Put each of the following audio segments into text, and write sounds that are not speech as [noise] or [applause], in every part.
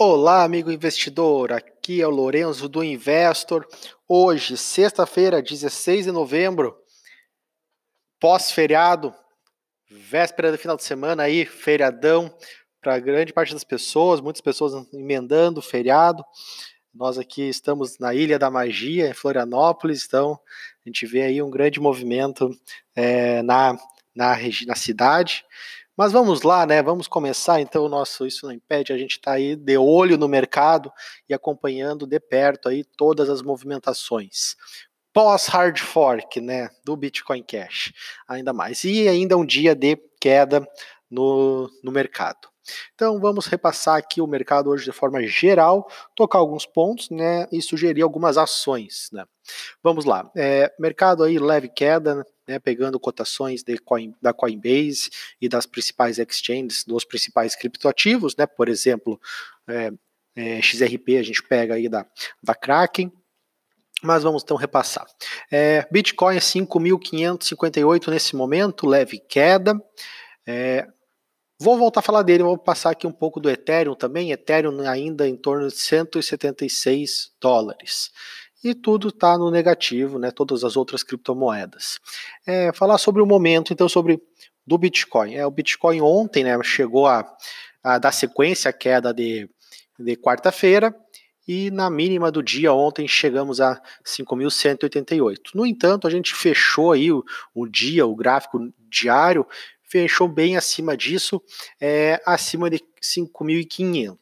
Olá, amigo investidor. Aqui é o Lorenzo do Investor. Hoje, sexta-feira, 16 de novembro, pós-feriado, véspera do final de semana aí, feriadão para grande parte das pessoas, muitas pessoas emendando feriado. Nós aqui estamos na Ilha da Magia, em Florianópolis, então a gente vê aí um grande movimento é, na, na, na cidade. Mas vamos lá, né? Vamos começar então o nosso Isso Não Impede. A gente está aí de olho no mercado e acompanhando de perto aí todas as movimentações. Pós-hard fork, né? Do Bitcoin Cash, ainda mais. E ainda um dia de queda no, no mercado. Então vamos repassar aqui o mercado hoje de forma geral, tocar alguns pontos, né, e sugerir algumas ações, né. Vamos lá, é, mercado aí leve queda, né, pegando cotações coin, da Coinbase e das principais exchanges, dos principais criptoativos, né, por exemplo, é, é, XRP a gente pega aí da, da Kraken, mas vamos então repassar. É, Bitcoin é 5.558 nesse momento, leve queda. É, vou voltar a falar dele, vou passar aqui um pouco do Ethereum também. Ethereum ainda em torno de 176 dólares e tudo está no negativo, né? Todas as outras criptomoedas. É, falar sobre o momento, então, sobre do Bitcoin. É, o Bitcoin ontem, né, chegou a, a dar sequência à queda de, de quarta-feira e na mínima do dia ontem chegamos a 5.188. No entanto, a gente fechou aí o, o dia, o gráfico diário fechou bem acima disso, é, acima de 5.500.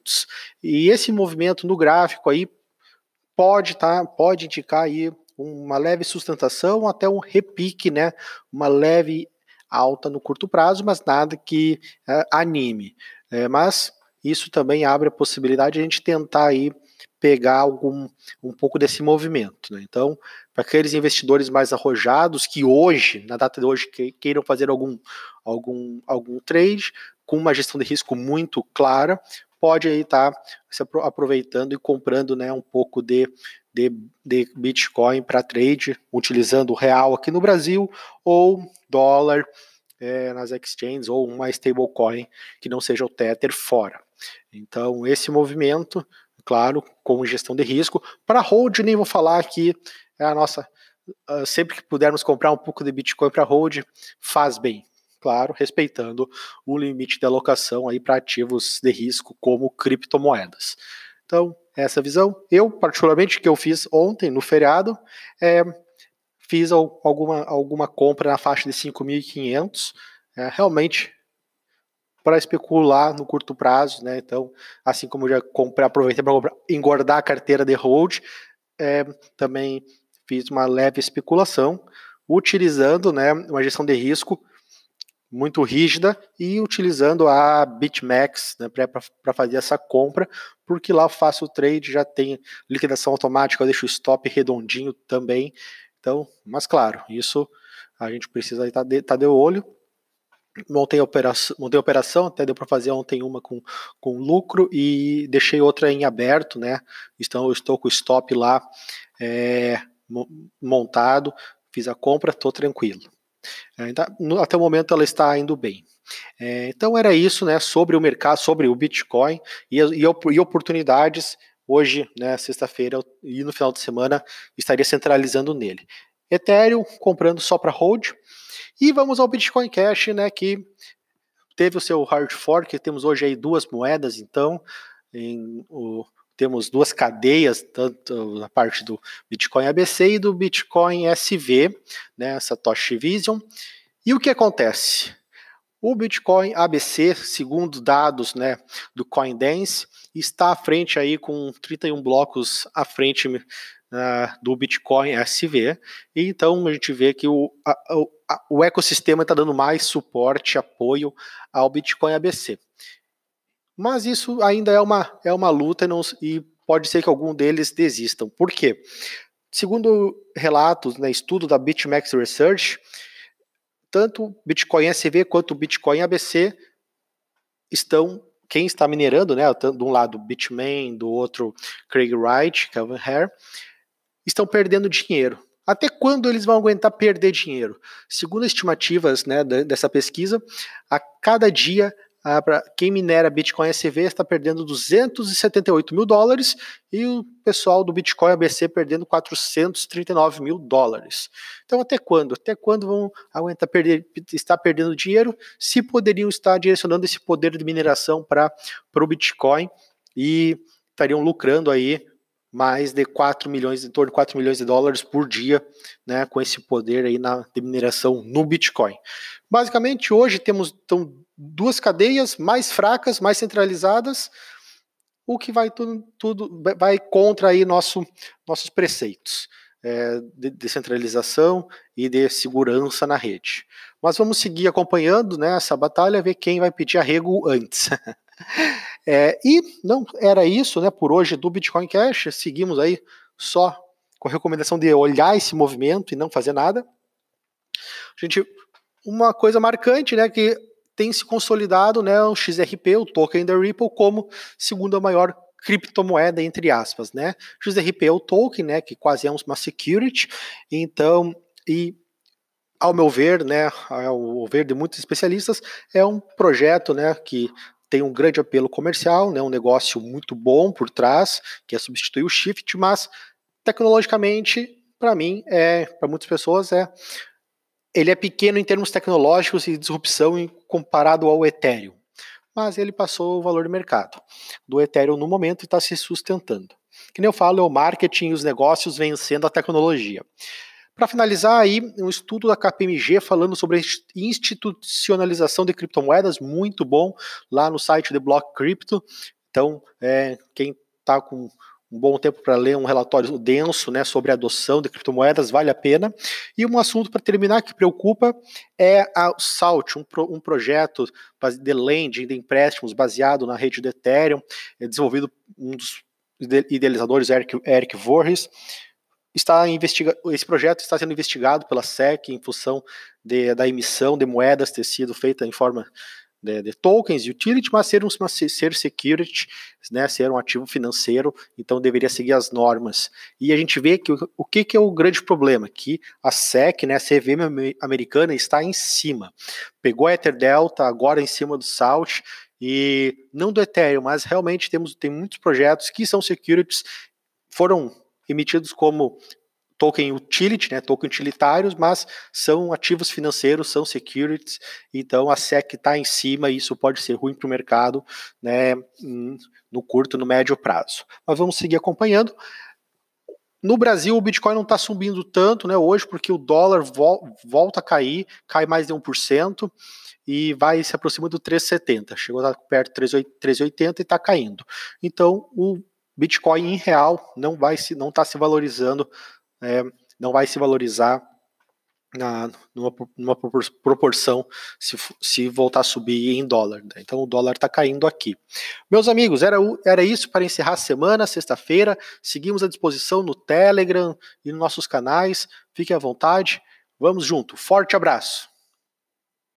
E esse movimento no gráfico aí pode, tá, pode indicar aí uma leve sustentação, até um repique, né? Uma leve alta no curto prazo, mas nada que é, anime. É, mas isso também abre a possibilidade de a gente tentar aí pegar algum um pouco desse movimento. Né? Então, para aqueles investidores mais arrojados que hoje, na data de hoje, que, queiram fazer algum, algum, algum trade com uma gestão de risco muito clara, pode aí estar tá se aproveitando e comprando né, um pouco de, de, de Bitcoin para trade, utilizando o real aqui no Brasil ou dólar é, nas exchanges ou uma stablecoin que não seja o Tether fora. Então, esse movimento, claro, com gestão de risco. Para hold, nem vou falar aqui, é a nossa. Uh, sempre que pudermos comprar um pouco de Bitcoin para hold, faz bem claro, respeitando o limite de alocação aí para ativos de risco como criptomoedas. Então, essa visão. Eu, particularmente, que eu fiz ontem no feriado, é, fiz alguma, alguma compra na faixa de 5.500, é, realmente para especular no curto prazo, né? Então, assim como já comprei, aproveitei para engordar a carteira de hold, é, também fiz uma leve especulação, utilizando, né, uma gestão de risco muito rígida e utilizando a BitMEX né, para fazer essa compra, porque lá eu faço o trade, já tem liquidação automática, eu deixo o stop redondinho também. Então, mas claro, isso a gente precisa estar de, tá de olho. Montei a operação, montei operação, até deu para fazer ontem uma com, com lucro e deixei outra em aberto, né? Então estou com o stop lá é, montado, fiz a compra, estou tranquilo. É, até o momento ela está indo bem. É, então era isso, né, sobre o mercado, sobre o Bitcoin e, e, e oportunidades. Hoje, né, sexta-feira e no final de semana, estaria centralizando nele. Ethereum comprando só para hold. E vamos ao Bitcoin Cash, né, que teve o seu hard fork. Temos hoje aí duas moedas, então, em, o, temos duas cadeias, tanto na parte do Bitcoin ABC e do Bitcoin SV, né, Satoshi Vision. E o que acontece? O Bitcoin ABC, segundo dados né, do CoinDance, está à frente aí com 31 blocos à frente uh, do Bitcoin SV. E então a gente vê que o, a, a, o ecossistema está dando mais suporte, apoio ao Bitcoin ABC. Mas isso ainda é uma, é uma luta e, não, e pode ser que algum deles desistam. Por quê? Segundo relatos, né, estudo da BitMEX Research, tanto Bitcoin SV quanto Bitcoin ABC estão, quem está minerando, né, de um lado Bitmain, do outro Craig Wright, Calvin Hare, estão perdendo dinheiro. Até quando eles vão aguentar perder dinheiro? Segundo estimativas né, dessa pesquisa, a cada dia para quem minera Bitcoin SV está perdendo 278 mil dólares e o pessoal do Bitcoin ABC perdendo 439 mil dólares. Então, até quando? Até quando vão aguentar perder, estar perdendo dinheiro se poderiam estar direcionando esse poder de mineração para o Bitcoin e estariam lucrando aí mais de 4 milhões, em torno de 4 milhões de dólares por dia, né, com esse poder aí na mineração no Bitcoin. Basicamente, hoje temos então, duas cadeias mais fracas, mais centralizadas, o que vai tudo, tudo vai contra aí nosso, nossos preceitos é, de descentralização e de segurança na rede. Mas vamos seguir acompanhando né, essa batalha, ver quem vai pedir arrego antes. [laughs] É, e não era isso, né? Por hoje do Bitcoin Cash, seguimos aí só com a recomendação de olhar esse movimento e não fazer nada. Gente, uma coisa marcante, né, que tem se consolidado, né, o XRP, o token da Ripple, como segunda maior criptomoeda entre aspas, né? XRP é o token, né, que quase é uma security. Então, e ao meu ver, né, ao ver de muitos especialistas, é um projeto, né, que tem um grande apelo comercial, né, um negócio muito bom por trás, que é substituir o Shift, mas tecnologicamente, para mim, é, para muitas pessoas, é ele é pequeno em termos tecnológicos e disrupção comparado ao Ethereum, mas ele passou o valor de mercado do Ethereum no momento e está se sustentando. Que nem eu falo, é o marketing e os negócios vencendo a tecnologia. Para finalizar aí, um estudo da KPMG falando sobre a institucionalização de criptomoedas, muito bom, lá no site The Block Crypto. Então, é, quem está com um bom tempo para ler um relatório denso né, sobre a adoção de criptomoedas, vale a pena. E um assunto para terminar que preocupa é a Salt, um, pro, um projeto de lending, de empréstimos baseado na rede do Ethereum, é desenvolvido um dos idealizadores, Eric, Eric Voorhees, está investiga esse projeto está sendo investigado pela SEC em função de, da emissão de moedas ter sido feita em forma de, de tokens, utility, mas ser, uma, ser security, né, ser um ativo financeiro, então deveria seguir as normas. E a gente vê que o, o que, que é o grande problema, que a SEC, né, a CVM americana está em cima. Pegou a Ether Delta, agora em cima do Salt, e não do Ethereum, mas realmente temos tem muitos projetos que são securities, foram emitidos como token utility, né, token utilitários, mas são ativos financeiros, são securities, então a SEC está em cima e isso pode ser ruim para o mercado né, no curto, no médio prazo. Mas vamos seguir acompanhando. No Brasil, o Bitcoin não está subindo tanto né, hoje, porque o dólar vol volta a cair, cai mais de 1%, e vai se aproximando do 3,70. Chegou perto de 3,80 e está caindo. Então, o Bitcoin em real não vai se não está se valorizando, é, não vai se valorizar na, numa, numa proporção se, se voltar a subir em dólar. Né? Então o dólar está caindo aqui. Meus amigos, era, era isso para encerrar a semana, sexta-feira. Seguimos à disposição no Telegram e nos nossos canais. Fiquem à vontade. Vamos junto. Forte abraço.